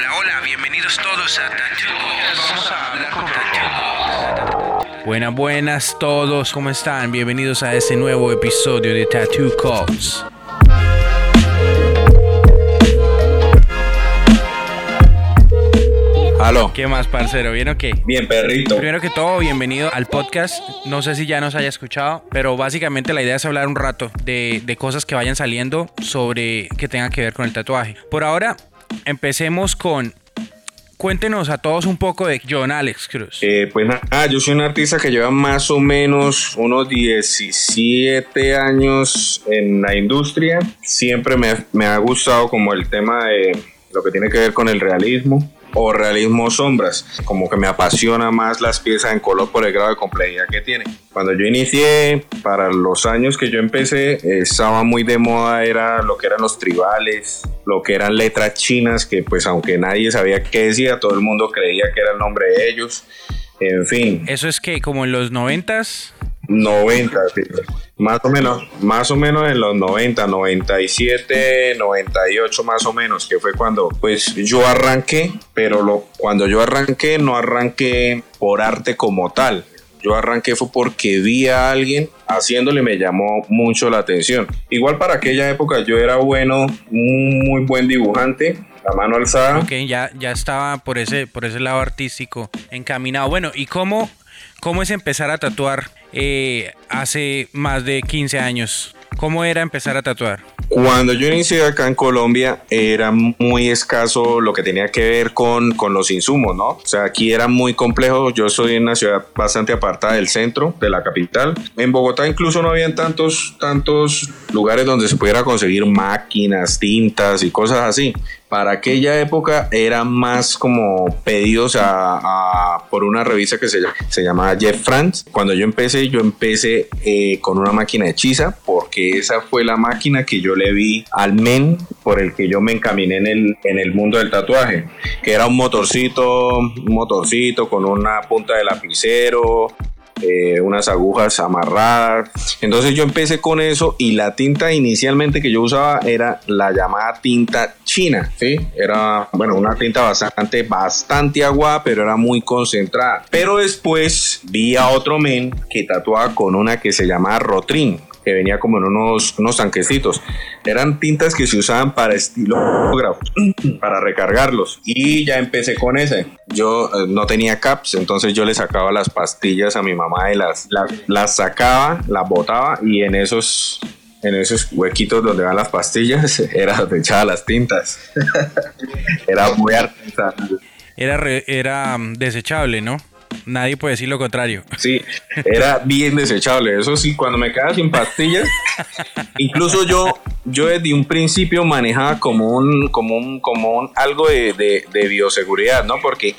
Hola, hola, bienvenidos todos a Tattoo Vamos a hablar con Tattoo Buenas, buenas todos, ¿cómo están? Bienvenidos a este nuevo episodio de Tattoo Calls. Aló. ¿Qué más, parcero? ¿Bien o qué? Bien, perrito. Primero que todo, bienvenido al podcast. No sé si ya nos haya escuchado, pero básicamente la idea es hablar un rato de, de cosas que vayan saliendo sobre que tengan que ver con el tatuaje. Por ahora, empecemos con cuéntenos a todos un poco de John Alex Cruz. Eh, pues nada, yo soy un artista que lleva más o menos unos 17 años en la industria. Siempre me, me ha gustado como el tema de lo que tiene que ver con el realismo o realismo sombras, como que me apasiona más las piezas en color por el grado de complejidad que tiene. Cuando yo inicié, para los años que yo empecé, estaba muy de moda, era lo que eran los tribales, lo que eran letras chinas, que pues aunque nadie sabía qué decía, todo el mundo creía que era el nombre de ellos. En fin. Eso es que como en los noventas. 90, sí. más o menos, más o menos en los 90, 97, 98 más o menos, que fue cuando pues yo arranqué, pero lo, cuando yo arranqué no arranqué por arte como tal. Yo arranqué fue porque vi a alguien haciéndole me llamó mucho la atención. Igual para aquella época yo era bueno, un muy buen dibujante, la mano alzada. Ok, ya, ya estaba por ese, por ese lado artístico encaminado. Bueno, ¿y cómo, cómo es empezar a tatuar eh, hace más de 15 años? ¿Cómo era empezar a tatuar? Cuando yo inicié acá en Colombia era muy escaso lo que tenía que ver con, con los insumos, ¿no? O sea, aquí era muy complejo. Yo soy en una ciudad bastante apartada del centro, de la capital. En Bogotá incluso no habían tantos, tantos lugares donde se pudiera conseguir máquinas, tintas y cosas así para aquella época eran más como pedidos a, por una revista que se, se llamaba Jeff Franz. Cuando yo empecé, yo empecé eh, con una máquina hechiza porque esa fue la máquina que yo le vi al men por el que yo me encaminé en el, en el mundo del tatuaje, que era un motorcito, un motorcito con una punta de lapicero, eh, unas agujas amarradas. Entonces yo empecé con eso y la tinta inicialmente que yo usaba era la llamada tinta china, ¿sí? Era, bueno, una tinta bastante, bastante agua, pero era muy concentrada. Pero después vi a otro men que tatuaba con una que se llamaba Rotrin que venía como en unos, unos tanquecitos. Eran tintas que se usaban para estilógrafo, para recargarlos. Y ya empecé con ese. Yo eh, no tenía caps, entonces yo le sacaba las pastillas a mi mamá y las, las, las sacaba, las botaba y en esos en esos huequitos donde van las pastillas era donde echaba las tintas. era muy artesanal. Era, re, era um, desechable, ¿no? Nadie puede decir lo contrario. Sí, era bien desechable. Eso sí, cuando me quedaba sin pastillas, incluso yo, yo desde un principio manejaba como un, como un, como un algo de, de, de bioseguridad, ¿no? Porque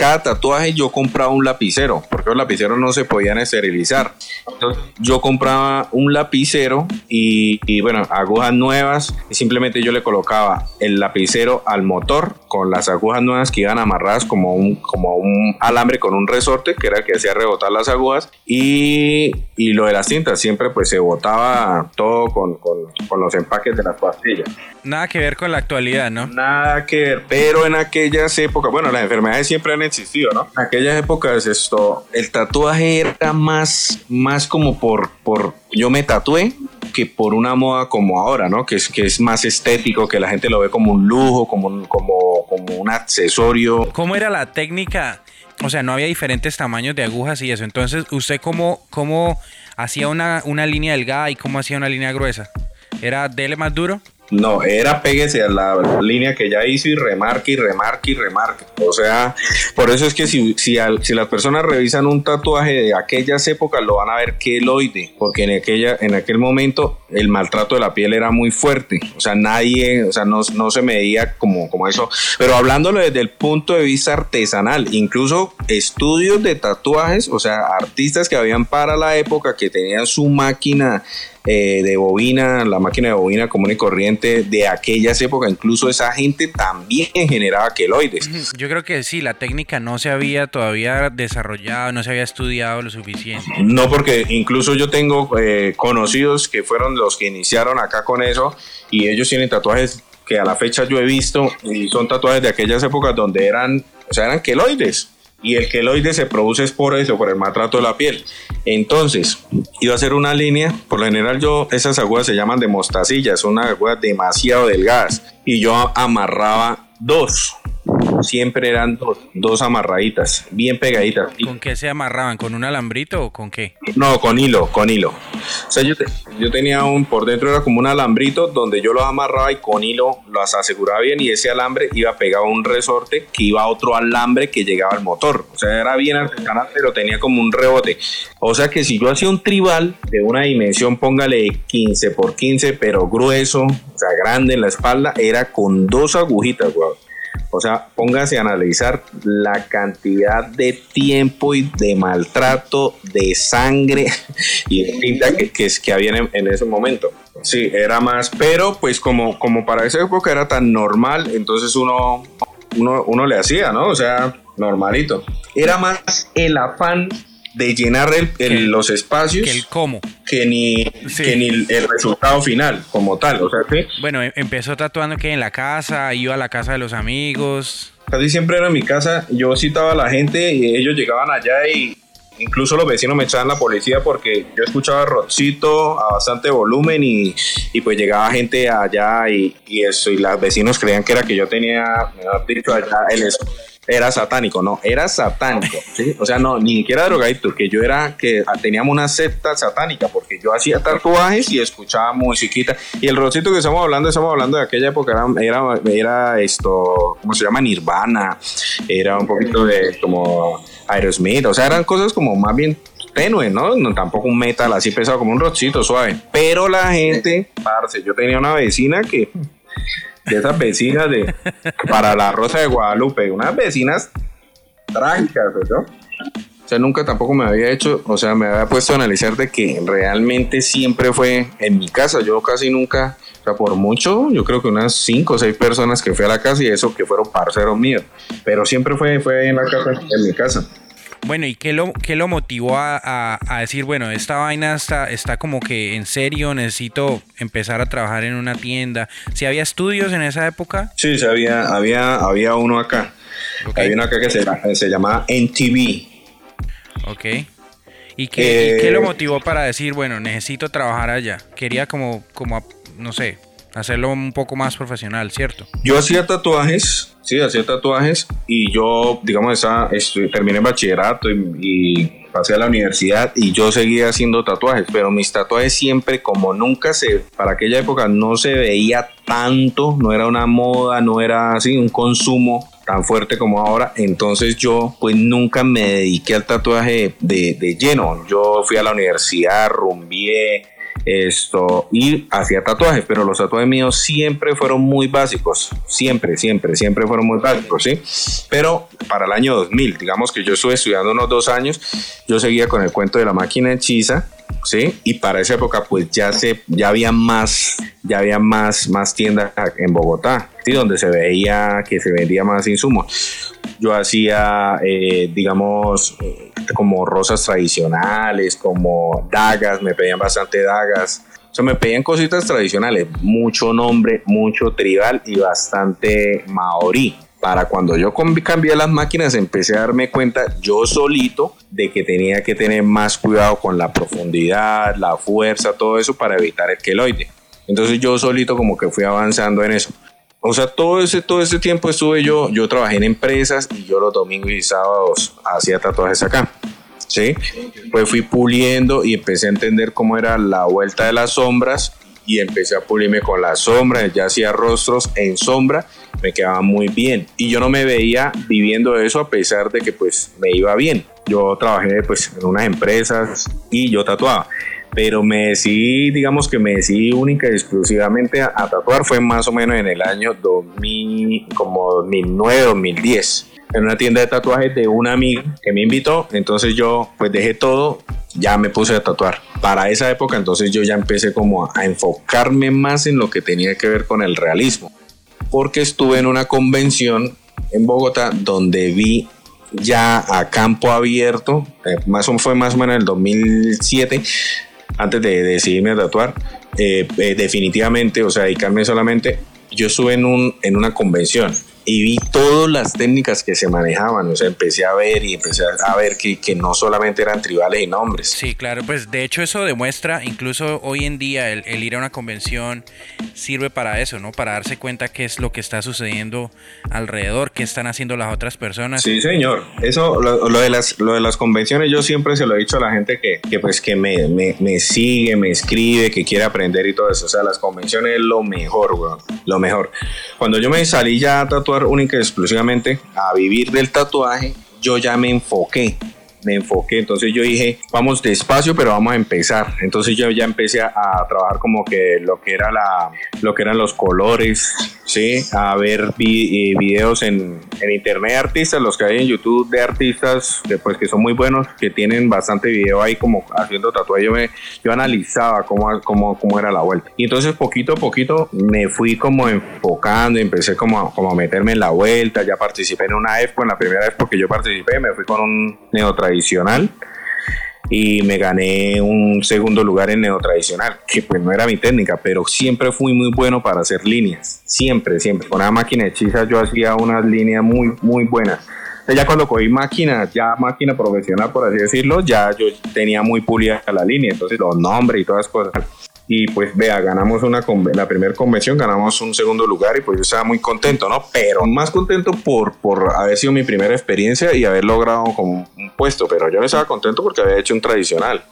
cada tatuaje yo compraba un lapicero, porque los lapiceros no se podían esterilizar. Entonces yo compraba un lapicero y, y, bueno, agujas nuevas y simplemente yo le colocaba el lapicero al motor con las agujas nuevas que iban amarradas como un, como un alambre con un resorte que era el que hacía rebotar las agujas y, y lo de las cintas siempre pues se botaba todo con, con, con los empaques de las pastillas. Nada que ver con la actualidad, ¿no? Nada que ver, pero en aquellas épocas, bueno, las enfermedades siempre han existido, ¿no? En aquellas épocas esto, el tatuaje era más, más como por, por, yo me tatué que por una moda como ahora, ¿no? Que es, que es más estético, que la gente lo ve como un lujo, como un, como, como un accesorio. ¿Cómo era la técnica? O sea, no había diferentes tamaños de agujas y eso. Entonces, ¿usted cómo, cómo hacía una, una línea delgada y cómo hacía una línea gruesa? ¿Era dele más duro? No, era péguese a la línea que ya hizo y remarque y remarque y remarque. O sea, por eso es que si, si, al, si las personas revisan un tatuaje de aquellas épocas, lo van a ver queloide, porque en, aquella, en aquel momento el maltrato de la piel era muy fuerte. O sea, nadie, o sea, no, no se medía como, como eso. Pero hablándolo desde el punto de vista artesanal, incluso estudios de tatuajes, o sea, artistas que habían para la época que tenían su máquina eh, de bobina, la máquina de bobina común y corriente de aquellas épocas, incluso esa gente también generaba queloides. Yo creo que sí, la técnica no se había todavía desarrollado, no se había estudiado lo suficiente. No, porque incluso yo tengo eh, conocidos que fueron los que iniciaron acá con eso y ellos tienen tatuajes que a la fecha yo he visto y son tatuajes de aquellas épocas donde eran, o sea, eran queloides. Y el queloide se produce por eso, por el maltrato de la piel. Entonces, iba a hacer una línea. Por lo general, yo, esas agujas se llaman de mostacilla, son unas agujas demasiado delgadas. Y yo amarraba dos siempre eran dos, dos amarraditas, bien pegaditas. ¿Con qué se amarraban? ¿Con un alambrito o con qué? No, con hilo, con hilo. O sea, yo, yo tenía un, por dentro era como un alambrito donde yo los amarraba y con hilo los aseguraba bien y ese alambre iba pegado a un resorte que iba a otro alambre que llegaba al motor. O sea, era bien artesanal, pero tenía como un rebote. O sea que si yo hacía un tribal de una dimensión, póngale 15 por 15, pero grueso, o sea, grande en la espalda, era con dos agujitas, guau. O sea, póngase a analizar la cantidad de tiempo y de maltrato, de sangre y de tinta que, que, que había en, ese momento. Sí, era más, pero pues como, como para esa época era tan normal, entonces uno, uno, uno le hacía, ¿no? O sea, normalito. Era más el afán de llenar el, los espacios que el cómo. que ni, que ni el resultado final como tal o sea que bueno em, empezó tatuando que en la casa iba a la casa de los amigos. Casi siempre era en mi casa yo citaba a la gente y ellos llegaban allá y incluso los vecinos me echaban la policía porque yo escuchaba rockcito a bastante volumen y, y pues llegaba gente allá y, y, eso y los vecinos creían que era que yo tenía me dicho allá el era satánico, no, era satánico, ¿sí? O sea, no, ni siquiera drogadito, que yo era, que teníamos una secta satánica, porque yo hacía tatuajes y escuchaba musiquita. Y el rocito que estamos hablando, estamos hablando de aquella época, era, era, esto, ¿cómo se llama? Nirvana, era un poquito de como Aerosmith, o sea, eran cosas como más bien tenue, ¿no? ¿no? Tampoco un metal así pesado, como un rockcito suave. Pero la gente, parce, yo tenía una vecina que de esas vecinas de para la Rosa de Guadalupe, unas vecinas trágicas, ¿no? O sea, nunca tampoco me había hecho, o sea, me había puesto a analizar de que realmente siempre fue en mi casa. Yo casi nunca, o sea, por mucho, yo creo que unas cinco o seis personas que fui a la casa y eso que fueron parceros míos. Pero siempre fue, fue en la casa, en mi casa. Bueno, ¿y qué lo, qué lo motivó a, a, decir, bueno, esta vaina está, está como que en serio, necesito empezar a trabajar en una tienda? ¿Si había estudios en esa época? Sí, sí había, había, había uno acá. Había uno acá que se, se llamaba NTV. Ok. ¿Y qué, ¿Y qué, lo eh, motivó para decir, bueno, necesito trabajar allá? Quería como, como no sé, hacerlo un poco más profesional, ¿cierto? Yo hacía tatuajes, sí, hacía tatuajes y yo, digamos, esa, terminé el bachillerato y, pasé a la universidad y yo seguía haciendo tatuajes, pero mis tatuajes siempre, como nunca se, para aquella época no se veía tanto, no era una moda, no era así un consumo tan fuerte como ahora, entonces yo pues nunca me dediqué al tatuaje de, de lleno, yo fui a la universidad, rumbié, esto y hacía tatuajes, pero los tatuajes míos siempre fueron muy básicos, siempre, siempre, siempre fueron muy básicos, ¿sí? Pero para el año 2000, digamos que yo estuve estudiando unos dos años, yo seguía con el cuento de la máquina hechiza, ¿sí? Y para esa época pues ya se, ya había más, ya había más, más tiendas en Bogotá, ¿sí? Donde se veía que se vendía más insumos. Yo hacía, eh, digamos, como rosas tradicionales, como dagas, me pedían bastante dagas. O sea, me pedían cositas tradicionales, mucho nombre, mucho tribal y bastante maorí. Para cuando yo cambié las máquinas empecé a darme cuenta yo solito de que tenía que tener más cuidado con la profundidad, la fuerza, todo eso para evitar el queloide. Entonces yo solito como que fui avanzando en eso. O sea, todo ese, todo ese tiempo estuve yo, yo trabajé en empresas y yo los domingos y sábados hacía tatuajes acá. ¿Sí? Pues fui puliendo y empecé a entender cómo era la vuelta de las sombras y empecé a pulirme con las sombras, ya hacía rostros en sombra, me quedaba muy bien. Y yo no me veía viviendo eso a pesar de que pues me iba bien. Yo trabajé pues en unas empresas y yo tatuaba pero me decidí, digamos que me decidí única y exclusivamente a, tatuar. Fue más o menos en el año 2000, como 2009, 2010 en una tienda de tatuajes de una amiga que me invitó, entonces yo pues dejé todo, ya me puse a tatuar. Para esa época entonces yo ya empecé como a enfocarme más en lo que tenía que ver con el realismo, porque estuve en una convención en Bogotá donde vi ya a campo abierto, eh, más o, fue más o menos en el 2007, antes de decidirme a tatuar, eh, eh, definitivamente, o sea, dedicarme solamente, yo estuve en, un, en una convención y vi todas las técnicas que se manejaban, o sea, empecé a ver y empecé a ver que, que, no solamente eran tribales y nombres. Sí, claro, pues de hecho eso demuestra, incluso hoy en día, el, el, ir a una convención sirve para eso, ¿no? Para darse cuenta qué es lo que está sucediendo alrededor, qué están haciendo las otras personas. Sí, señor. Eso, lo, lo de, las, lo de las convenciones, yo siempre se lo he dicho a la gente que, que pues que me, me, me, sigue, me escribe, que quiere aprender y todo eso. O sea, las convenciones es lo mejor, weón, lo mejor. Cuando yo me salí ya a tatuar única y exclusivamente a vivir del tatuaje, yo ya me enfoqué me enfoqué. Entonces yo dije, vamos despacio, pero vamos a empezar. Entonces yo ya empecé a, trabajar como que lo que era la, lo que eran los colores, sí, a ver vi, eh, videos en, en, internet de artistas, los que hay en YouTube de artistas, pues que son muy buenos, que tienen bastante video ahí como haciendo tatuaje. Yo, me, yo analizaba cómo, cómo, cómo era la vuelta. Y entonces poquito a poquito me fui como enfocando, empecé como, como a meterme en la vuelta, ya participé en una expo, en la primera vez porque yo participé, me fui con un neotra tradicional y me gané un segundo lugar en neotradicional, que pues no era mi técnica, pero siempre fui muy bueno para hacer líneas, siempre, siempre. Con una máquina hechiza yo hacía unas líneas muy, muy buenas. Ya cuando cogí máquina, ya máquina profesional, por así decirlo, ya yo tenía muy pulida la línea, entonces los nombres y todas las cosas y pues vea, ganamos una la primera convención, ganamos un segundo lugar y pues yo estaba muy contento, ¿no? Pero más contento por, por haber sido mi primera experiencia y haber logrado un puesto, pero yo no estaba contento porque había hecho un tradicional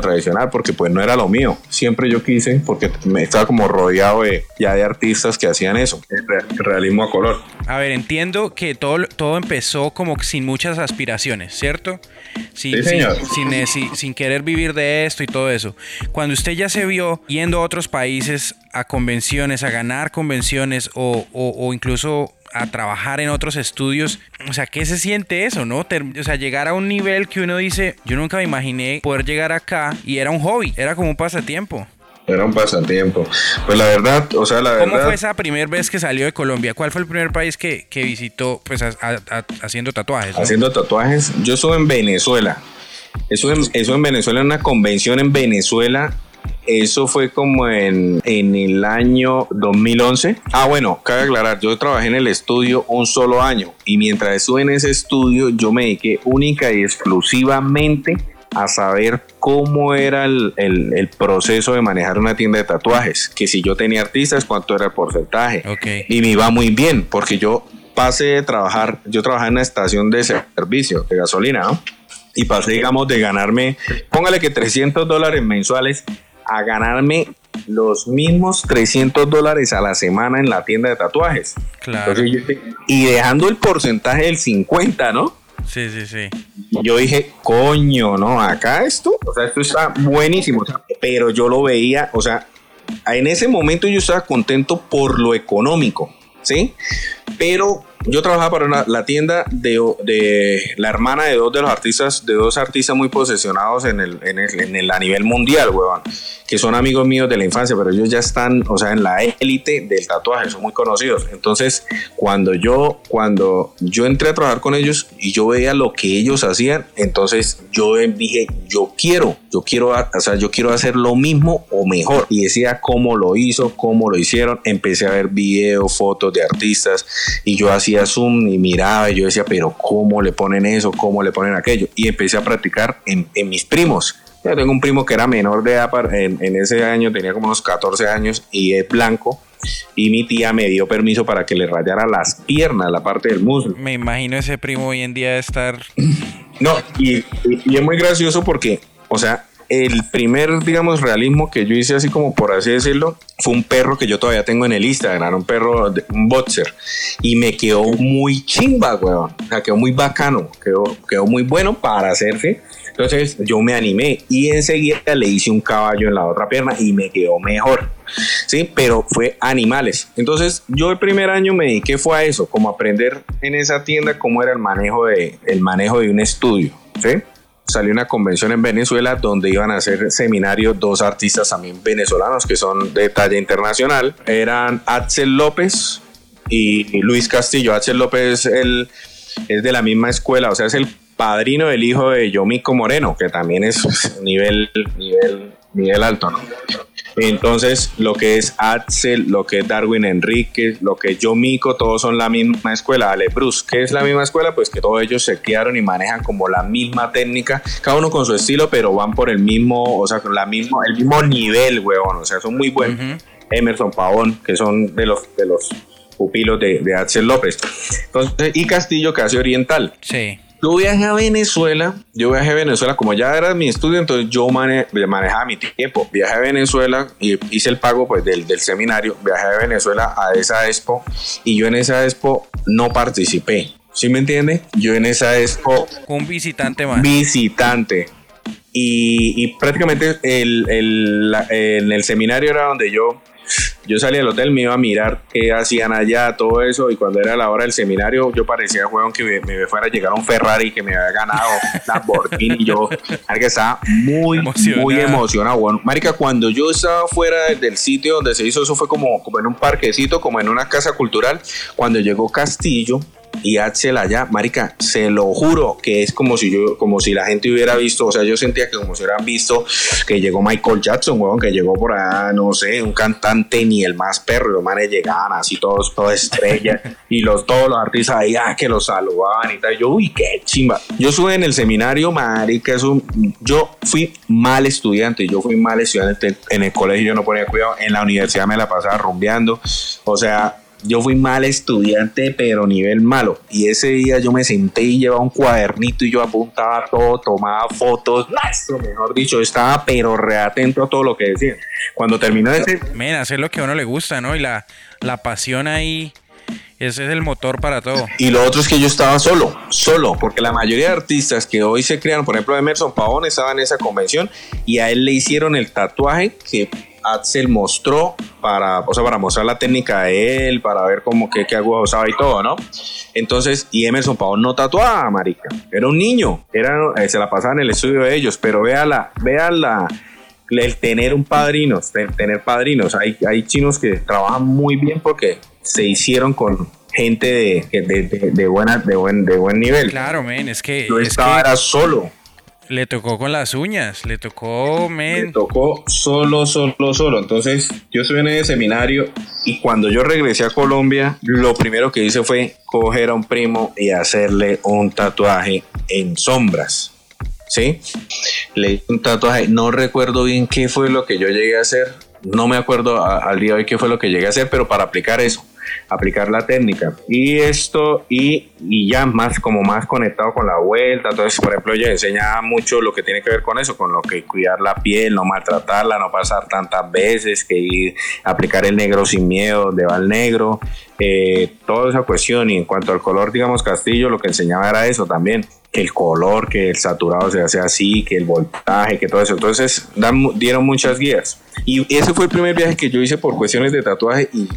tradicional porque pues no era lo mío. Siempre yo quise porque me estaba como rodeado de, ya de artistas que hacían eso, realismo a color. A ver, entiendo que todo, todo empezó como sin muchas aspiraciones, ¿cierto? Sin, sí, señor. Sin, sin, sin, querer vivir de esto y todo eso. Cuando usted ya se vio yendo a otros países a convenciones, a ganar convenciones o, o, o incluso a trabajar en otros estudios. O sea, ¿qué se siente eso, no? o sea, llegar a un nivel que uno dice, yo nunca me imaginé poder llegar acá y era un hobby, era como un pasatiempo. Era un pasatiempo. Pues la verdad, o sea, la verdad. ¿Cómo fue esa primera vez que salió de Colombia? ¿Cuál fue el primer país que, que visitó, pues, haciendo tatuajes? Haciendo tatuajes. Yo estuve en Venezuela. Eso en, eso en Venezuela, en una convención en Venezuela eso fue como en, en el año 2011. Ah, bueno, cabe aclarar, yo trabajé en el estudio un solo año y mientras estuve en ese estudio yo me dediqué única y exclusivamente a saber cómo era el, el, proceso de manejar una tienda de tatuajes, que si yo tenía artistas, cuánto era el porcentaje. Y me iba muy bien, porque yo pasé de trabajar, yo trabajaba en una estación de servicio de gasolina, ¿no? Y pasé, digamos, de ganarme, póngale que 300 dólares mensuales a ganarme los mismos 300 dólares a la semana en la tienda de tatuajes. Claro. y dejando el porcentaje del 50, ¿no? Sí, sí, sí. Yo dije, coño, no, acá esto, o sea, esto está buenísimo, pero yo lo veía, o sea, en ese momento yo estaba contento por lo económico, ¿sí? Pero yo trabajaba para la tienda de, de, la hermana de dos de los artistas, de dos artistas muy posesionados en el, en el, a nivel mundial, weón, que son amigos míos de la infancia, pero ellos ya están, o sea, en la élite del tatuaje, son muy conocidos. Entonces, cuando yo, cuando yo entré a trabajar con ellos y yo veía lo que ellos hacían, entonces yo dije, yo quiero, yo quiero, o sea, yo quiero hacer lo mismo o mejor. Y decía cómo lo hizo, cómo lo hicieron. Empecé a ver videos, fotos de artistas y yo hacía Zoom y miraba y yo decía, pero ¿cómo le ponen eso? ¿Cómo le ponen aquello? Y empecé a practicar en, mis primos. Yo tengo un primo que era menor de edad, en, en, ese año tenía como unos 14 años y es blanco. Y mi tía me dio permiso para que le rayara las piernas, la parte del muslo. Me imagino ese primo hoy en día de estar. No, y, y es muy gracioso porque, o sea, el primer, digamos, realismo que yo hice así como por así decirlo, fue un perro que yo todavía tengo en el Instagram, un perro, un boxer, y me quedó muy chimba, weón, o sea, quedó muy bacano, quedó, quedó muy bueno para hacerse. Entonces yo me animé y enseguida le hice un caballo en la otra pierna y me quedó mejor. Sí, pero fue animales. Entonces yo el primer año me dediqué fue a eso, como aprender en esa tienda cómo era el manejo de, el manejo de un estudio. ¿sí? Salió una convención en Venezuela donde iban a hacer seminarios dos artistas también venezolanos que son de talla internacional. Eran Axel López y Luis Castillo. Axel López el, es de la misma escuela, o sea, es el padrino del hijo de Yomico Moreno, que también es nivel, nivel, nivel alto, ¿no? Entonces, lo que es Axel, lo que es Darwin Enríquez, lo que es Yomico, todos son la misma escuela. Ale Bruce, ¿qué es la misma escuela? Pues que todos ellos se quedaron y manejan como la misma técnica, cada uno con su estilo, pero van por el mismo, o sea, con la mismo, el mismo nivel, weón. O sea, son muy buenos. Emerson Pavón, que son de los, de los pupilos de, de Axel López. Entonces, y Castillo, que hace oriental. Sí. Yo viajé a Venezuela, yo viajé a Venezuela, como ya era mi estudio, entonces yo manejaba mi tiempo. Viajé a Venezuela y hice el pago pues, del, del, seminario. Viajé a Venezuela a esa expo y yo en esa expo no participé. ¿Sí me entiende? Yo en esa expo... Un visitante más. Visitante. Y, y prácticamente el, el, en el seminario era donde yo yo salí del hotel, me iba a mirar qué hacían allá, todo eso, y cuando era la hora del seminario, yo parecía, juego que me, fuera a llegar un Ferrari que me había ganado Lamborghini, y yo, que estaba muy, emocionado. muy emocionado. Bueno, marica, cuando yo estaba fuera del sitio donde se hizo, eso fue como, como en un parquecito, como en una casa cultural, cuando llegó Castillo, y Axel allá, marica, se lo juro que es como si yo, como si la gente hubiera visto, o sea, yo sentía que como si hubieran visto que llegó Michael Jackson, weón, que llegó por allá, no sé, un cantante ni el más perro, los manes llegaban así todos, todos estrellas, y los, todos los artistas ahí, ah, que los saludaban y tal, yo, uy, qué chimba. Yo estuve en el seminario, marica, eso, yo fui mal estudiante, yo fui mal estudiante en el colegio, yo no ponía cuidado, en la universidad me la pasaba rumbeando, o sea, yo fui mal estudiante, pero nivel malo. Y ese día yo me senté y llevaba un cuadernito y yo apuntaba todo, tomaba fotos. Eso, mejor dicho, estaba pero reatento a todo lo que decían. Cuando terminó ese... Men, hacer lo que a uno le gusta, ¿no? Y la, la pasión ahí... Ese es el motor para todo. Y lo otro es que yo estaba solo, solo, porque la mayoría de artistas que hoy se crean, por ejemplo, Emerson Pavón estaba en esa convención y a él le hicieron el tatuaje que Axel mostró para, o sea, para mostrar la técnica de él, para ver cómo qué, qué aguja usaba y todo, ¿no? Entonces, y Emerson Pavón no tatuaba, marica. Era un niño, era, eh, se la pasaba en el estudio de ellos, pero vea la, vea la, el tener un padrino, tener padrinos. Hay, hay chinos que trabajan muy bien porque se hicieron con gente de, de, de, buena, de, buen, de buen nivel. Claro, men, es que... Yo estaba era solo. Le tocó con las uñas, le tocó, men. Le tocó solo, solo, solo. Entonces, yo estuve en seminario y cuando yo regresé a Colombia, lo primero que hice fue coger a un primo y hacerle un tatuaje en sombras. ¿Sí? Le hice un tatuaje, no recuerdo bien qué fue lo que yo llegué a hacer, no me acuerdo al día de hoy qué fue lo que llegué a hacer, pero para aplicar eso aplicar la técnica. Y esto, y, y, ya más como más conectado con la vuelta. Entonces, por ejemplo, ella enseña mucho lo que tiene que ver con eso, con lo que cuidar la piel, no maltratarla, no pasar tantas veces, que ir, aplicar el negro sin miedo, donde va el negro, eh, toda esa cuestión. Y en cuanto al color, digamos, Castillo, lo que enseñaba era eso también que el color, que el saturado se hace así, que el voltaje, que todo eso. Entonces dieron muchas guías. Y ese fue el primer viaje que yo hice por cuestiones de tatuaje y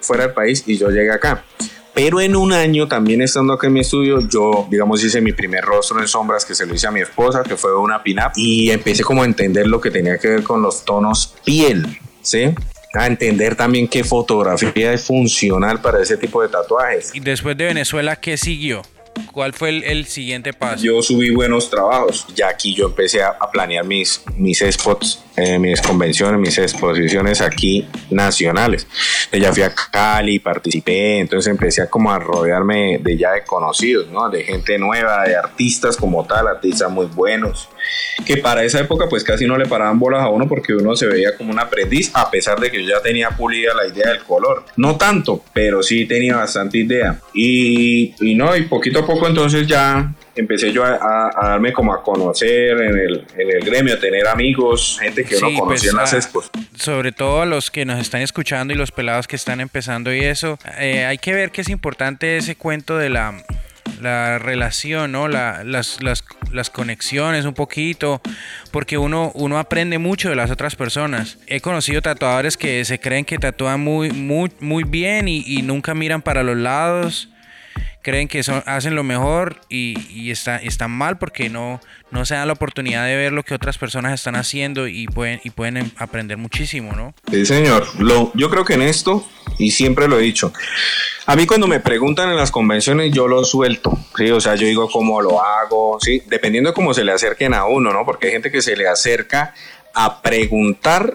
fuera del país y yo llegué acá. Pero en un año, también estando acá en mi estudio, yo, digamos, hice mi primer rostro en sombras que se lo hice a mi esposa, que fue una pin-up, y empecé como a entender lo que tenía que ver con los tonos piel, ¿sí? a entender también qué fotografía es funcional para ese tipo de tatuajes. Y después de Venezuela, ¿qué siguió? ¿Cuál fue el, siguiente paso? Yo subí buenos trabajos. Ya aquí yo empecé a, planear mis, mis spots, eh, mis convenciones, mis exposiciones aquí nacionales. Ya fui a Cali, participé, entonces empecé a como a rodearme de ya de conocidos, ¿no? De gente nueva, de artistas como tal, artistas muy buenos que para esa época pues casi no le paraban bolas a uno porque uno se veía como un aprendiz a pesar de que yo ya tenía pulida la idea del color. No tanto, pero sí tenía bastante idea. Y, y no, y poquito a poco entonces ya empecé yo a, darme como a conocer en el, en el, gremio, a tener amigos, gente que uno conocía pues, en las expos. Sobre todo a los que nos están escuchando y los pelados que están empezando y eso, eh, hay que ver que es importante ese cuento de la la relación, ¿no? La, las, las, las, conexiones un poquito, porque uno, uno aprende mucho de las otras personas. He conocido tatuadores que se creen que tatúan muy, muy, muy bien y, y nunca miran para los lados creen que son, hacen lo mejor y, y está, están mal porque no, no se dan la oportunidad de ver lo que otras personas están haciendo y pueden, y pueden em, aprender muchísimo, ¿no? Sí, señor. Lo, yo creo que en esto, y siempre lo he dicho, a mí cuando me preguntan en las convenciones yo lo suelto, ¿sí? O sea, yo digo cómo lo hago, ¿sí? Dependiendo de cómo se le acerquen a uno, ¿no? Porque hay gente que se le acerca a preguntar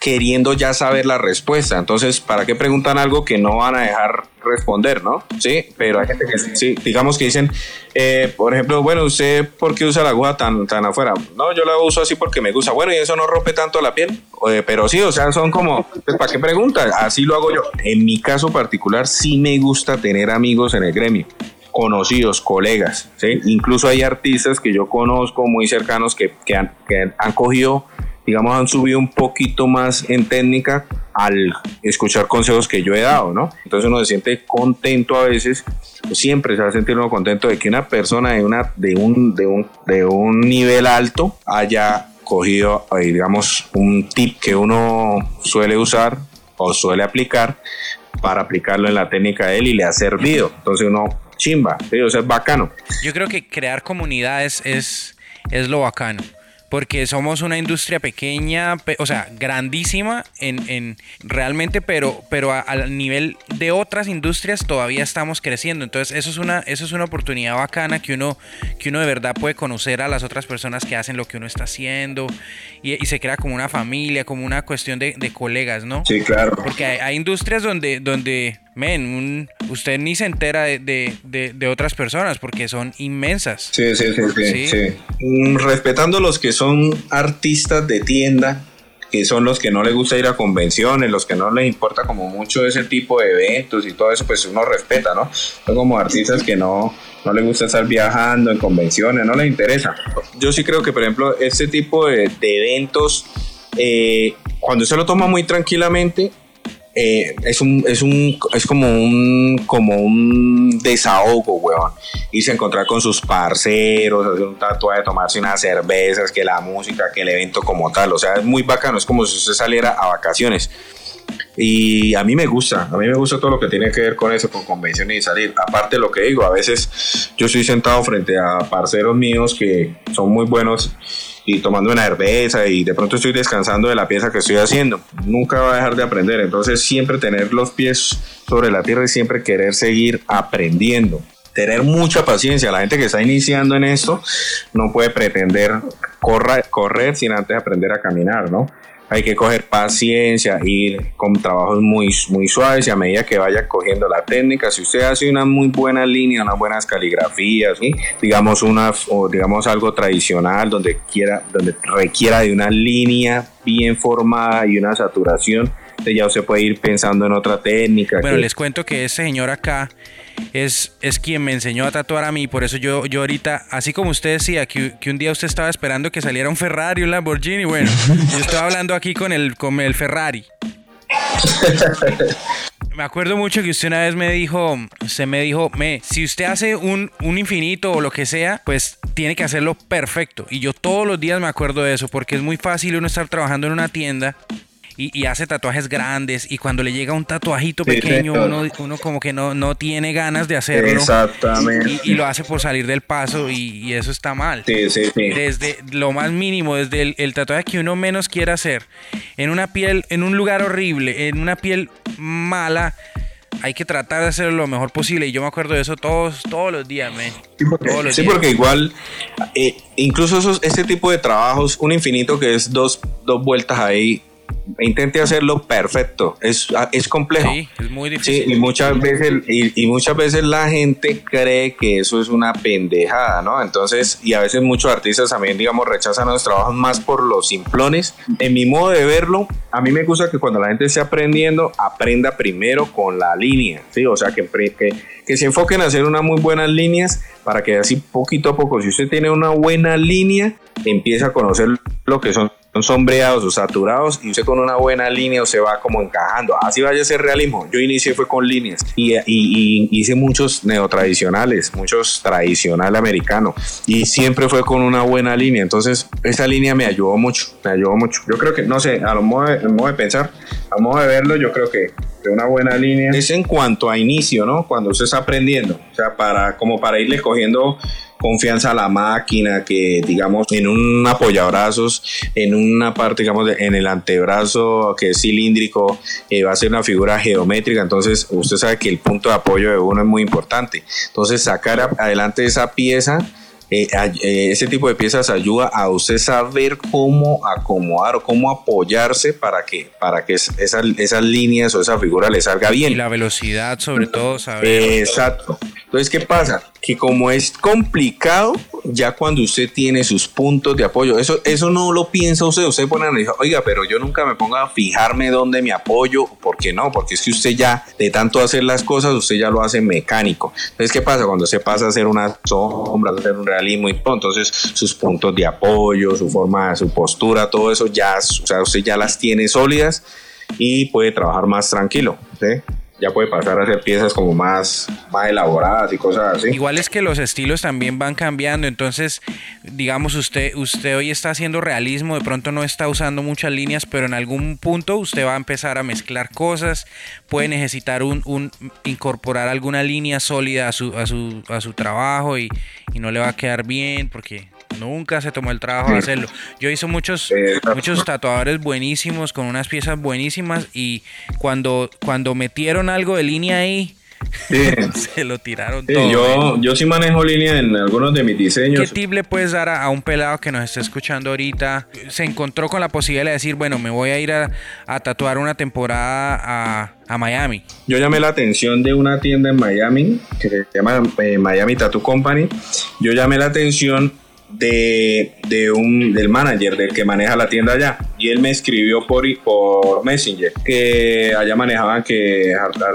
queriendo ya saber la respuesta. Entonces, ¿para qué preguntan algo que no van a dejar responder, no? Sí, pero hay gente que sí, digamos que dicen, eh, por ejemplo, bueno, ¿usted por qué usa la aguja tan, tan afuera? No, yo la uso así porque me gusta. Bueno, y eso no rompe tanto la piel. Eh, pero sí, o sea, son como, pues, ¿para qué preguntan? Así lo hago yo. En mi caso particular, sí me gusta tener amigos en el gremio conocidos, colegas, ¿sí? Incluso hay artistas que yo conozco muy cercanos que, que, han, que han cogido digamos, han subido un poquito más en técnica al escuchar consejos que yo he dado, ¿no? Entonces uno se siente contento a veces, siempre se va a sentir uno contento de que una persona de, una, de, un, de, un, de un nivel alto haya cogido, eh, digamos, un tip que uno suele usar o suele aplicar para aplicarlo en la técnica de él y le ha servido. Entonces uno chimba, ¿sí? o sea, es bacano. Yo creo que crear comunidades es, es lo bacano porque somos una industria pequeña, o sea, grandísima en, en realmente, pero, pero al nivel de otras industrias todavía estamos creciendo. Entonces, eso es una, eso es una oportunidad bacana que uno, que uno de verdad puede conocer a las otras personas que hacen lo que uno está haciendo y, se crea como una familia, como una cuestión de, colegas, ¿no? Sí, claro. Porque hay, industrias donde, donde men, usted ni se entera de, otras personas porque son inmensas. Sí, sí, sí, sí, mm, Respetando los que son artistas de tienda, que son los que no les gusta ir a convenciones, los que no les importa como mucho ese tipo de eventos y todo eso, pues uno respeta, ¿no? Son como artistas que no, no les gusta estar viajando en convenciones, no les interesa. Yo sí creo que, por ejemplo, este tipo de, eventos, eh, cuando se lo toma muy tranquilamente, eh, es un, es un, es como un, como un desahogo, weón. Irse a encontrar con sus parceros, hacer un tatuaje, tomarse unas cervezas, que la música, que el evento como tal. O sea, es muy bacano, es como si usted saliera a vacaciones. Y a mí me gusta, a mí me gusta todo lo que tiene que ver con eso, con convenciones y salir. Aparte lo que digo, a veces yo estoy sentado frente a parceros míos que son muy buenos y tomando una cerveza y de pronto estoy descansando de la pieza que estoy haciendo. Nunca va a dejar de aprender, entonces siempre tener los pies sobre la tierra y siempre querer seguir aprendiendo. Tener mucha paciencia. La gente que está iniciando en esto no puede pretender correr, correr sin antes aprender a caminar, ¿no? Hay que coger paciencia, ir con trabajos muy, muy suaves y a medida que vaya cogiendo la técnica, si usted hace una muy buena línea, unas buenas caligrafías, digamos una, o digamos algo tradicional donde quiera, donde requiera de una línea bien formada y una saturación, ya usted puede ir pensando en otra técnica. Bueno, les cuento que ese señor acá es, es quien me enseñó a tatuar a mí. Por eso yo, yo ahorita, así como usted decía, que, un día usted estaba esperando que saliera un Ferrari, un Lamborghini, bueno, yo estaba hablando aquí con el, con el Ferrari. me acuerdo mucho que usted una vez me dijo, usted me dijo, me, si usted hace un, un, infinito o lo que sea, pues tiene que hacerlo perfecto. Y yo todos los días me acuerdo de eso, porque es muy fácil uno estar trabajando en una tienda y, hace tatuajes grandes y cuando le llega un tatuajito pequeño uno, uno, como que no, no tiene ganas de hacerlo. Exactamente. Y, lo hace por salir del paso y, eso está mal. Sí, sí, sí. Desde lo más mínimo, desde el, tatuaje que uno menos quiere hacer, en una piel, en un lugar horrible, en una piel mala, hay que tratar de hacerlo lo mejor posible. Y yo me acuerdo de eso todos, todos los días, man. Sí, porque, igual, eh, incluso esos, ese tipo de trabajos, un infinito que es dos, dos vueltas ahí, intente hacerlo perfecto. Es, es complejo. Sí, es muy difícil. y muchas veces, y, muchas veces la gente cree que eso es una pendejada, ¿no? Entonces, y a veces muchos artistas también, digamos, rechazan los trabajos más por los simplones. En mi modo de verlo, a mí me gusta que cuando la gente esté aprendiendo, aprenda primero con la línea, ¿sí? O sea, que, que, que se enfoquen a hacer unas muy buenas líneas para que así poquito a poco, si usted tiene una buena línea, empieza a conocer lo que son son sombreados o saturados y usted con una buena línea o se va como encajando. Así vaya a ser realismo. Yo inicié fue con líneas y, y, hice muchos neotradicionales, muchos tradicional americano y siempre fue con una buena línea. Entonces esa línea me ayudó mucho, me ayudó mucho. Yo creo que, no sé, a lo modo de, modo de pensar, a modo de verlo, yo creo que de una buena línea es en cuanto a inicio, ¿no? Cuando usted está aprendiendo, o sea, para como para irle cogiendo confianza a la máquina, que digamos en un apoyabrazos, en una parte, digamos, en el antebrazo que es cilíndrico, eh, va a ser una figura geométrica, entonces usted sabe que el punto de apoyo de uno es muy importante. Entonces sacar adelante esa pieza eh, eh, ese tipo de piezas ayuda a usted saber cómo acomodar o cómo apoyarse para que, para que esas, esas líneas o esa figura le salga bien. Y la velocidad, sobre todo, saber. Exacto. Entonces, ¿qué pasa? Que como es complicado, ya cuando usted tiene sus puntos de apoyo, eso, eso no lo piensa usted, usted pone a decir, oiga, pero yo nunca me ponga a fijarme dónde me apoyo, ¿por qué no? Porque es que usted ya, de tanto hacer las cosas, usted ya lo hace mecánico. Entonces, ¿qué pasa? Cuando se pasa a hacer una sombra, a hacer un realismo y todo, entonces sus puntos de apoyo, su forma, su postura, todo eso ya, o sea, usted ya las tiene sólidas y puede trabajar más tranquilo. ¿sí? Ya puede pasar a hacer piezas como más, más elaboradas y cosas así. Igual es que los estilos también van cambiando, entonces, digamos, usted, usted hoy está haciendo realismo, de pronto no está usando muchas líneas, pero en algún punto usted va a empezar a mezclar cosas, puede necesitar un, un incorporar alguna línea sólida a su, a su, a su trabajo y, y no le va a quedar bien porque nunca se tomó el trabajo de hacerlo. Yo hice muchos, muchos tatuadores buenísimos con unas piezas buenísimas y cuando, cuando metieron algo de línea ahí, se lo tiraron todo. Yo, ¿eh? yo sí manejo línea en algunos de mis diseños. ¿Qué tip le puedes dar a, un pelado que nos esté escuchando ahorita? Se encontró con la posibilidad de decir, bueno, me voy a ir a, tatuar una temporada a, a, Miami. Yo llamé la atención de una tienda en Miami que se llama eh, Miami Tattoo Company. Yo llamé la atención de, de, un, del manager, del que maneja la tienda allá. Y él me escribió por, por Messenger que allá manejaban que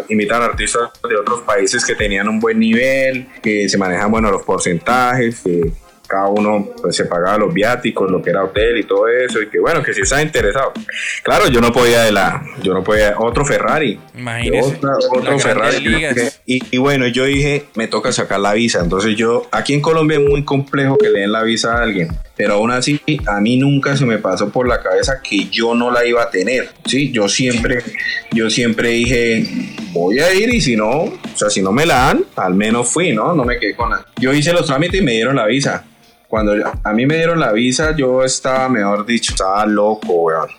imitar artistas de otros países que tenían un buen nivel, que se manejan bueno los porcentajes, que cada uno pues, se pagaba los viáticos, lo que era hotel y todo eso, y que bueno, que si estaba interesado. Claro, yo no podía de la, yo no podía, otro Ferrari. Imagínese. otro Ferrari. Y, bueno, yo dije, me toca sacar la visa. Entonces yo, aquí en Colombia es muy complejo que le den la visa a alguien. Pero aún así, a mí nunca se me pasó por la cabeza que yo no la iba a tener. Sí, yo siempre, yo siempre dije, voy a ir y si no, o sea, si no me la dan, al menos fui, ¿no? No me quedé con la. Yo hice los trámites y me dieron la visa cuando a mí me dieron la visa, yo estaba, mejor dicho, estaba loco, weón.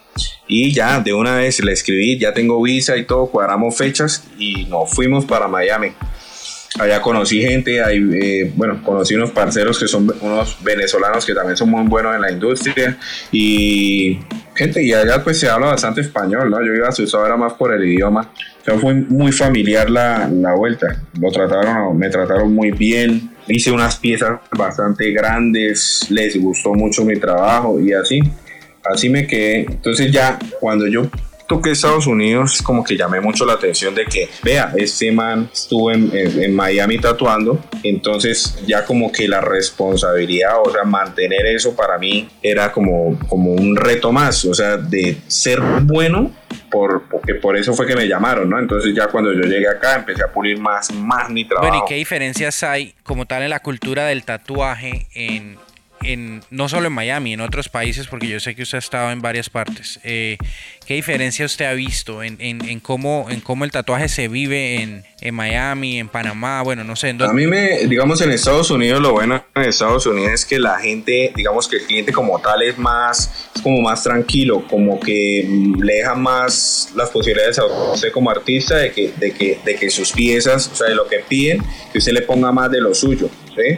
Y ya, de una vez le escribí, ya tengo visa y todo, cuadramos fechas y nos fuimos para Miami. Allá conocí gente, ahí, eh, bueno, conocí unos parceros que son unos venezolanos que también son muy buenos en la industria y gente, y allá pues se habla bastante español, ¿no? Yo iba a usar era más por el idioma. O fue muy familiar la, la vuelta. Lo trataron, me trataron muy bien hice unas piezas bastante grandes, les gustó mucho mi trabajo y así, así me quedé. Entonces ya cuando yo toqué Estados Unidos, como que llamé mucho la atención de que, vea, este man estuvo en, en, Miami tatuando, entonces ya como que la responsabilidad, o sea, mantener eso para mí era como, como un reto más, o sea, de ser bueno por, porque por eso fue que me llamaron, ¿no? Entonces ya cuando yo llegué acá empecé a pulir más, más mi trabajo. Bueno, ¿y qué diferencias hay como tal en la cultura del tatuaje en, en, no solo en Miami, en otros países, porque yo sé que usted ha estado en varias partes. Eh, ¿Qué diferencia usted ha visto en, en, cómo, en cómo el tatuaje se vive en, en Miami, en Panamá? Bueno, no sé. A mí me, digamos, en Estados Unidos, lo bueno en Estados Unidos es que la gente, digamos que el cliente como tal es más, es como más tranquilo, como que le deja más las posibilidades a usted como artista de que, de que, de que sus piezas, o sea, de lo que piden, que usted le ponga más de lo suyo. ¿sí?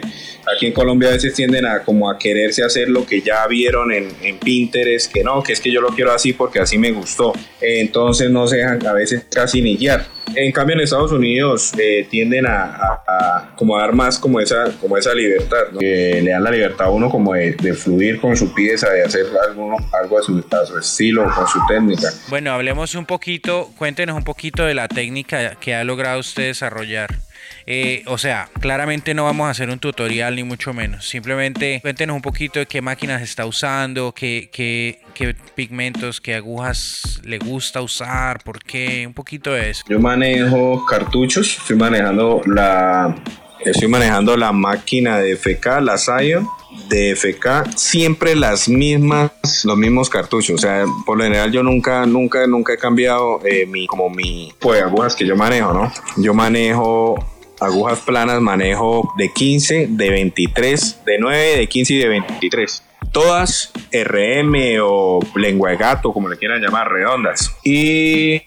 Aquí en Colombia a veces tienden a como a quererse hacer lo que ya vieron en, en Pinterest, que no, que es que yo lo quiero así porque así me gustó. Entonces no se dejan a veces casi ni guiar. En cambio en Estados Unidos eh, tienden a, como dar más como esa, como esa libertad, que le dan la libertad a uno como de, fluir con su pieza, de hacer algo, algo a, su, a su estilo, con su técnica. Bueno, hablemos un poquito, cuéntenos un poquito de la técnica que ha logrado usted desarrollar. Eh, o sea, claramente no vamos a hacer un tutorial ni mucho menos. Simplemente cuéntenos un poquito de qué máquinas está usando, qué, qué, qué pigmentos, qué agujas le gusta usar, por qué, un poquito de eso. Yo manejo cartuchos, estoy manejando la, estoy manejando la máquina de FK, la Zion de FK siempre las mismas los mismos cartuchos o sea por lo general yo nunca nunca nunca he cambiado eh, mi como mi pues agujas que yo manejo no yo manejo agujas planas manejo de 15, de 23, de 9, de 15 y de 23. Todas RM o lengua de gato, como le quieran llamar, redondas. Y,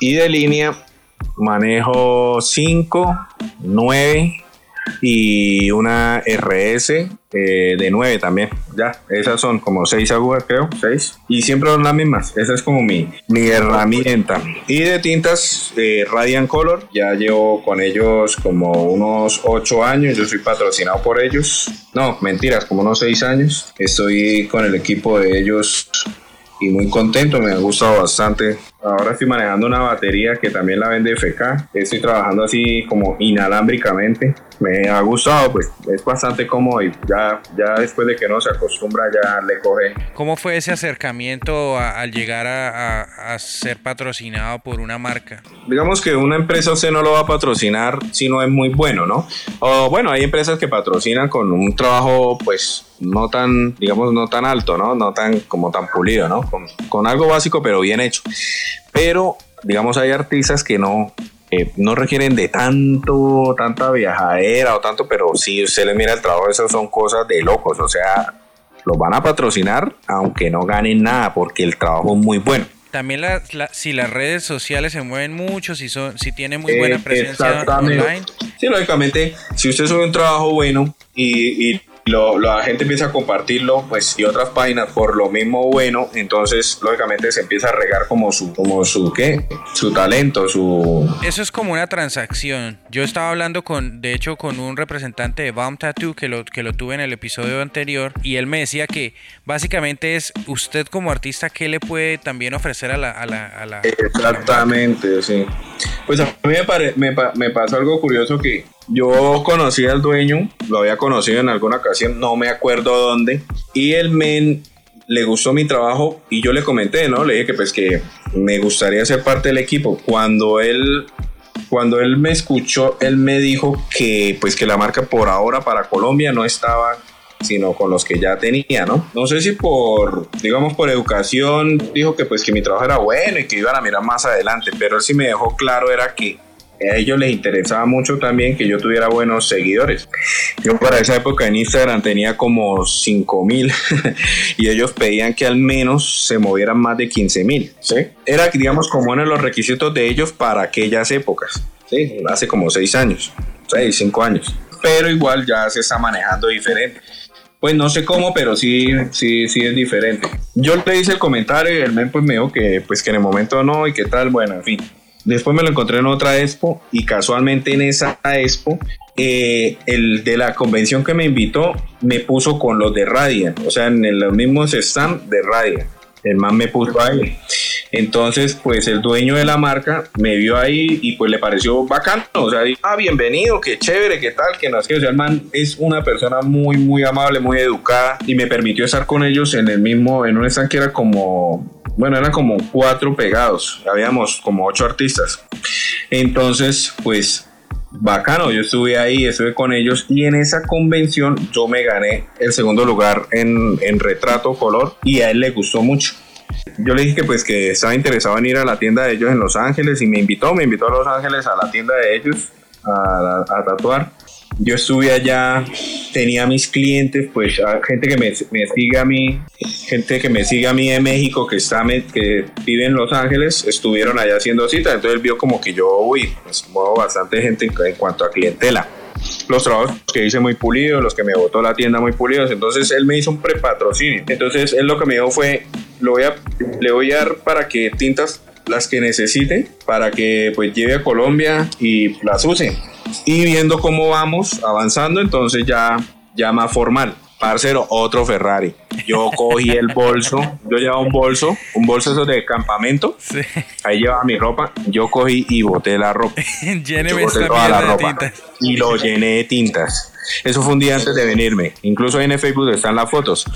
y de línea manejo 5, 9, y una RS eh, de 9 también. Ya, esas son como 6 agujas, creo, 6. Y siempre son las mismas. Esa es como mi, mi herramienta. Y de tintas, eh, Radiant Color, ya llevo con ellos como unos 8 años. Yo soy patrocinado por ellos. No, mentiras, como unos 6 años. Estoy con el equipo de ellos y muy contento, me ha gustado bastante. Ahora estoy manejando una batería que también la vende FK. Estoy trabajando así como inalámbricamente. Me ha gustado, pues es bastante cómodo y ya, ya después de que no se acostumbra ya le coge. ¿Cómo fue ese acercamiento al llegar a, a, ser patrocinado por una marca? Digamos que una empresa usted no lo va a patrocinar si no es muy bueno, ¿no? O bueno, hay empresas que patrocinan con un trabajo pues no tan, digamos, no tan alto, ¿no? No tan como tan pulido, ¿no? Con, con algo básico pero bien hecho. Pero, digamos, hay artistas que no, eh, no requieren de tanto, tanta viajadera o tanto, pero si usted le mira el trabajo, esas son cosas de locos, o sea, los van a patrocinar aunque no ganen nada, porque el trabajo es muy bueno. También si las redes sociales se mueven mucho, si son, si tienen muy buena presencia online. Sí, lógicamente, si usted sube un trabajo bueno y, y lo, la gente empieza a compartirlo, pues, y otras páginas por lo mismo bueno, entonces, lógicamente, se empieza a regar como su, como su, ¿qué? Su talento, su... Eso es como una transacción. Yo estaba hablando con, de hecho, con un representante de Bomb Tattoo que lo, que lo tuve en el episodio anterior, y él me decía que básicamente es usted como artista, ¿qué le puede también ofrecer a la... A la, a la Exactamente, sí. Pues a mí me, me, me pasó algo curioso que yo conocí al dueño, lo había conocido en alguna ocasión, no me acuerdo dónde, y el men le gustó mi trabajo y yo le comenté, ¿no? Le dije que pues que me gustaría ser parte del equipo. Cuando él cuando él me escuchó, él me dijo que pues que la marca por ahora para Colombia no estaba sino con los que ya tenía, ¿no? No sé si por, digamos, por educación, dijo que pues que mi trabajo era bueno y que iban a mirar más adelante, pero él sí me dejó claro era que a ellos les interesaba mucho también que yo tuviera buenos seguidores. Yo para esa época en Instagram tenía como 5 mil y ellos pedían que al menos se movieran más de 15 mil. ¿sí? Era, digamos, como uno de los requisitos de ellos para aquellas épocas. ¿sí? Hace como 6 años, 6, 5 años. Pero igual ya se está manejando diferente. Pues no sé cómo, pero sí, sí, sí es diferente. Yo le hice el comentario y el men pues me dijo que, pues que en el momento no y qué tal, bueno, en fin. Después me lo encontré en otra expo y casualmente en esa expo eh, el de la convención que me invitó me puso con los de Radiant, o sea, en los mismos stand de Radiant. El man me puso ahí. Entonces, pues el dueño de la marca me vio ahí y pues le pareció bacano. O sea, dijo, ah, bienvenido, qué chévere, qué tal, que no es que, o sea, el man es una persona muy, muy amable, muy educada y me permitió estar con ellos en el mismo, en un stand que era como bueno, eran como cuatro pegados, habíamos como ocho artistas. Entonces, pues bacano, yo estuve ahí, estuve con ellos y en esa convención yo me gané el segundo lugar en, en retrato color y a él le gustó mucho. Yo le dije que pues que estaba interesado en ir a la tienda de ellos en Los Ángeles y me invitó, me invitó a Los Ángeles a la tienda de ellos a, a tatuar yo estuve allá, tenía mis clientes, pues gente que me, me sigue a mí, gente que me sigue a mí en México, que, está, que vive en Los Ángeles, estuvieron allá haciendo citas, entonces él vio como que yo, uy, pues muevo bastante gente en, cuanto a clientela. Los trabajos que hice muy pulidos, los que me botó la tienda muy pulidos, entonces él me hizo un prepatrocinio. Entonces él lo que me dijo fue, lo voy a, le voy a dar para que tintas las que necesite, para que pues lleve a Colombia y las use y viendo cómo vamos avanzando, entonces ya, ya más formal. Parcero, otro Ferrari. Yo cogí el bolso, yo llevaba un bolso, un bolso eso de campamento. Ahí llevaba mi ropa. Yo cogí y boté la ropa. Lléneme toda la ropa. Y lo llené de tintas. Eso fue un día antes de venirme. Incluso ahí en el Facebook están las fotos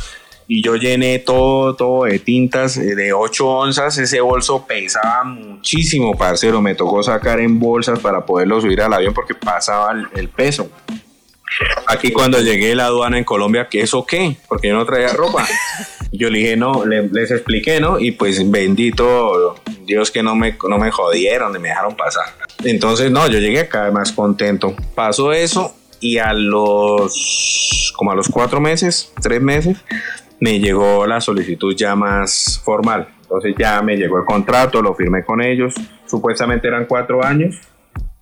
y yo llené todo, todo de tintas eh, de 8 onzas. Ese bolso pesaba muchísimo, parcero. Me tocó sacar en bolsas para poderlo subir al avión porque pasaba el, peso. Aquí cuando llegué a la aduana en Colombia, ¿qué eso qué? Porque yo no traía ropa. Yo le dije, no, les expliqué, ¿no? Y pues bendito Dios que no me, no me jodieron, me dejaron pasar. Entonces, no, yo llegué acá más contento. Pasó eso y a los, como a los cuatro meses, tres meses, me llegó la solicitud ya más formal. Entonces ya me llegó el contrato, lo firmé con ellos. Supuestamente eran cuatro años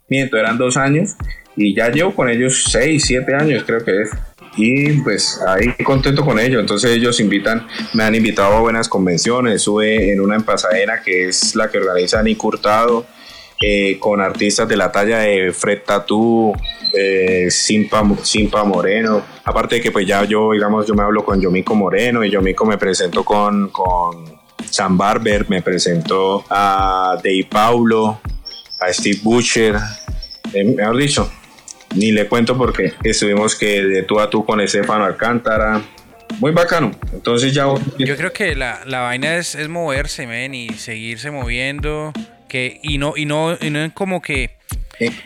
miento, eran dos años y ya llevo con ellos seis, siete años creo que es. Y pues ahí contento con ellos. Entonces ellos invitan, me han invitado a buenas convenciones. Estuve en una en Pasadena que es la que organiza Nick Hurtado, eh, con artistas de la talla de Fred Tatú, eh, Simpa, Simpa Moreno. Aparte de que pues ya yo, digamos, yo me hablo con Yomico Moreno y Yomico me presento con, con Sam Barber, me presentó a Dave Paulo, a Steve Butcher, eh, mejor dicho, ni le cuento porque estuvimos que de tú a tú con Estefano Alcántara. Muy bacano. Entonces ya... Yo creo que la, la vaina es, es moverse, men, y seguirse moviendo. Que, y no, y no, y no como que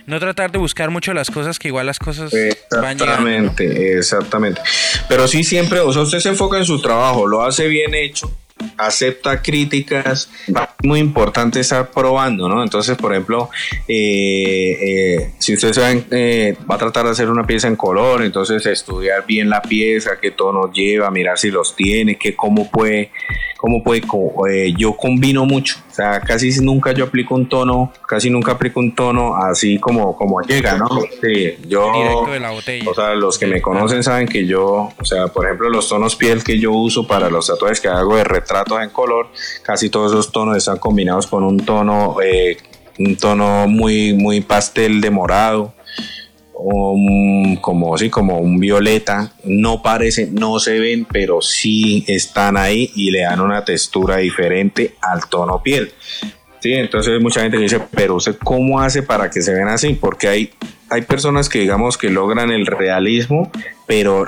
no tratar de buscar mucho las cosas, que igual las cosas van Exactamente, exactamente. Pero sí siempre, o sea, usted se enfoca en su trabajo, lo hace bien hecho acepta críticas, muy importante estar probando, ¿no? Entonces, por ejemplo, eh, eh, si ustedes saben, eh, va a tratar de hacer una pieza en color, entonces estudiar bien la pieza, qué tonos lleva, mirar si los tiene, qué, cómo puede cómo puede, eh, yo combino mucho, o sea, casi nunca yo aplico un tono, casi nunca aplico un tono así como, como llega, ¿no? Sí, yo, Directo de la botella. o sea, los que me conocen saben que yo, o sea, por ejemplo, los tonos piel que yo uso para los tatuajes que hago de retratos en color, casi todos esos tonos están combinados con un tono, eh, un tono muy, muy pastel de morado, como, sí, como un violeta, no parecen, no se ven, pero sí están ahí y le dan una textura diferente al tono piel. Sí, entonces mucha gente dice, pero usted cómo hace para que se ven así? Porque hay, hay personas que digamos que logran el realismo, pero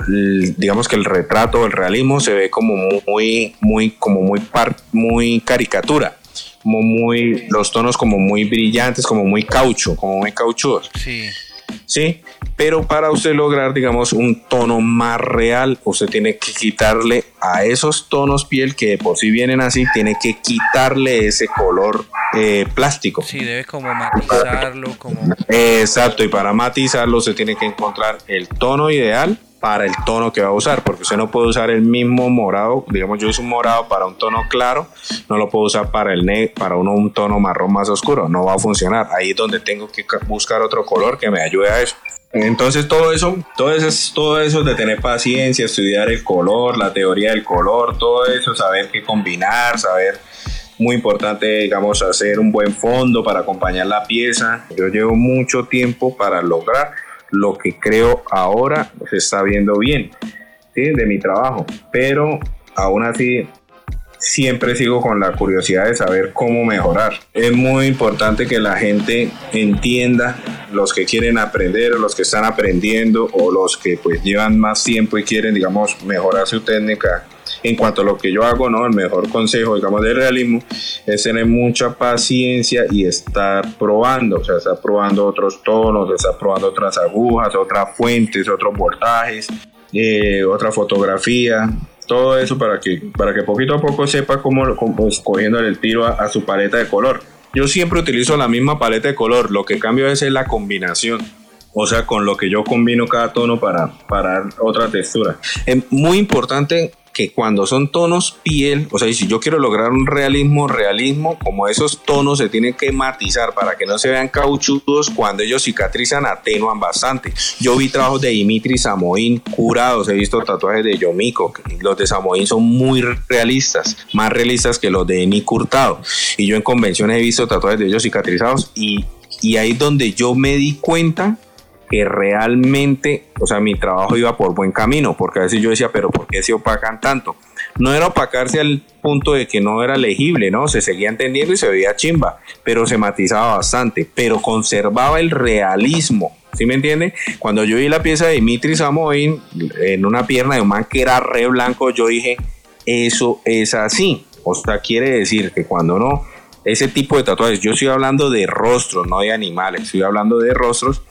digamos que el retrato, el realismo se ve como muy, muy, como muy, muy caricatura como muy, los tonos como muy brillantes, como muy caucho, como muy cauchudos. Sí. ¿Sí? Pero para usted lograr, digamos, un tono más real, usted tiene que quitarle a esos tonos piel que por sí vienen así, tiene que quitarle ese color eh, plástico. Sí, debe como matizarlo, como... Exacto, y para matizarlo se tiene que encontrar el tono ideal para el tono que va a usar, porque usted no puede usar el mismo morado, digamos yo uso un morado para un tono claro, no lo puedo usar para el ne para un tono marrón más oscuro, no va a funcionar. Ahí es donde tengo que buscar otro color que me ayude a eso. Entonces todo eso, todo eso, todo eso de tener paciencia, estudiar el color, la teoría del color, todo eso, saber qué combinar, saber muy importante, digamos, hacer un buen fondo para acompañar la pieza. Yo llevo mucho tiempo para lograr lo que creo ahora se está viendo bien de mi trabajo, pero aún así siempre sigo con la curiosidad de saber cómo mejorar. Es muy importante que la gente entienda, los que quieren aprender, los que están aprendiendo, o los que pues llevan más tiempo y quieren, digamos, mejorar su técnica. En cuanto a lo que yo hago, ¿no? El mejor consejo, digamos, del realismo es tener mucha paciencia y estar probando, o sea, estar probando otros tonos, estar probando otras agujas, otras fuentes, otros voltajes, eh, otra fotografía, todo eso para que, para que poquito a poco sepa cómo, escogiendo el tiro a, su paleta de color. Yo siempre utilizo la misma paleta de color, lo que cambio es la combinación. O sea, con lo que yo combino cada tono para, para otra textura. Es muy importante que cuando son tonos piel, o sea, si yo quiero lograr un realismo, realismo, como esos tonos se tienen que matizar para que no se vean cauchudos, cuando ellos cicatrizan, atenuan bastante. Yo vi trabajos de Dimitri Samoín curados, he visto tatuajes de Yomiko, los de Samoín son muy realistas, más realistas que los de Nick Hurtado. Y yo en convenciones he visto tatuajes de ellos cicatrizados y, y ahí es donde yo me di cuenta que realmente, o sea, mi trabajo iba por buen camino, porque a veces yo decía, pero ¿por qué se opacan tanto? No era opacarse al punto de que no era legible, ¿no? Se seguía entendiendo y se veía chimba, pero se matizaba bastante, pero conservaba el realismo, ¿sí me entiende? Cuando yo vi la pieza de Dimitri Samoin en una pierna de un man que era re blanco, yo dije, eso es así. O sea, quiere decir que cuando no, ese tipo de tatuajes, yo estoy hablando de rostros, no de animales, estoy hablando de rostros,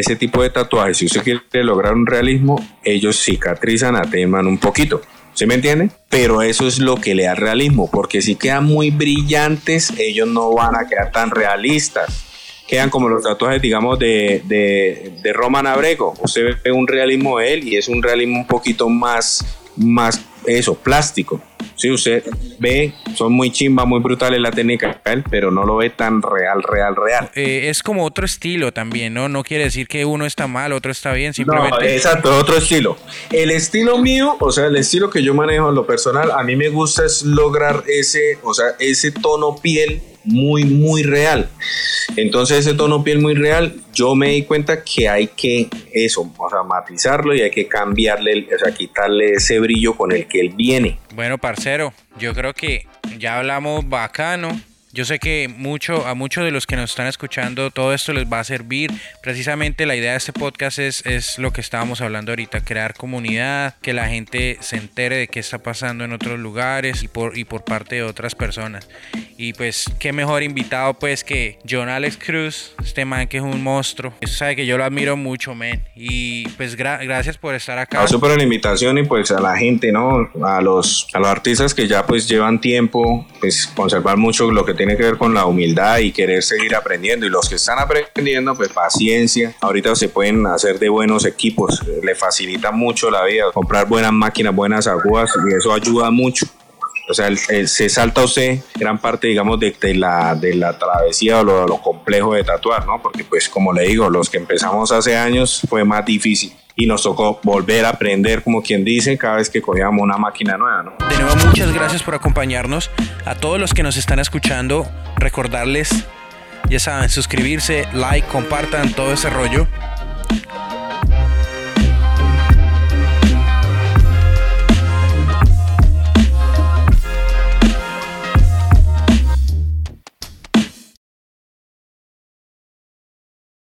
ese tipo de tatuajes, si usted quiere lograr un realismo, ellos cicatrizan, ateman un poquito. ¿Sí me entiende? Pero eso es lo que le da realismo, porque si quedan muy brillantes, ellos no van a quedar tan realistas. Quedan como los tatuajes, digamos, de, de, de Roman Abrego. Usted ve un realismo de él y es un realismo un poquito más más eso, plástico. Si usted ve, son muy chimba, muy brutales la técnica, pero no lo ve tan real, real, real. Eh, es como otro estilo también, ¿no? No quiere decir que uno está mal, otro está bien, simplemente. No, exacto, otro estilo. El estilo mío, o sea, el estilo que yo manejo en lo personal, a mí me gusta es lograr ese, o sea, ese tono piel muy, muy real. Entonces ese tono piel muy real, yo me di cuenta que hay que eso, o sea, matizarlo y hay que cambiarle, o sea, quitarle ese brillo con el que él viene. Bueno, parcero, yo creo que ya hablamos bacano yo sé que mucho, a muchos de los que nos están escuchando todo esto les va a servir. Precisamente la idea de este podcast es, es lo que estábamos hablando ahorita, crear comunidad, que la gente se entere de qué está pasando en otros lugares y por, y por parte de otras personas. Y pues qué mejor invitado pues que John Alex Cruz, este man que es un monstruo. Eso sabe que yo lo admiro mucho, man. Y pues gracias por estar acá. Gracias por la invitación y pues a la gente, ¿no? A los, a los artistas que ya pues llevan tiempo, pues conservar mucho lo que tienen tiene que ver con la humildad y querer seguir aprendiendo. Y los que están aprendiendo, pues paciencia. Ahorita se pueden hacer de buenos equipos. Le facilita mucho la vida. Comprar buenas máquinas, buenas aguas y eso ayuda mucho. O sea, se salta usted gran parte, digamos, de, la, de la travesía o lo, lo, complejo de tatuar, ¿no? Porque, pues, como le digo, los que empezamos hace años fue más difícil y nos tocó volver a aprender, como quien dice, cada vez que cogíamos una máquina nueva, ¿no? De nuevo, muchas gracias por acompañarnos. A todos los que nos están escuchando, recordarles, ya saben, suscribirse, like, compartan todo ese rollo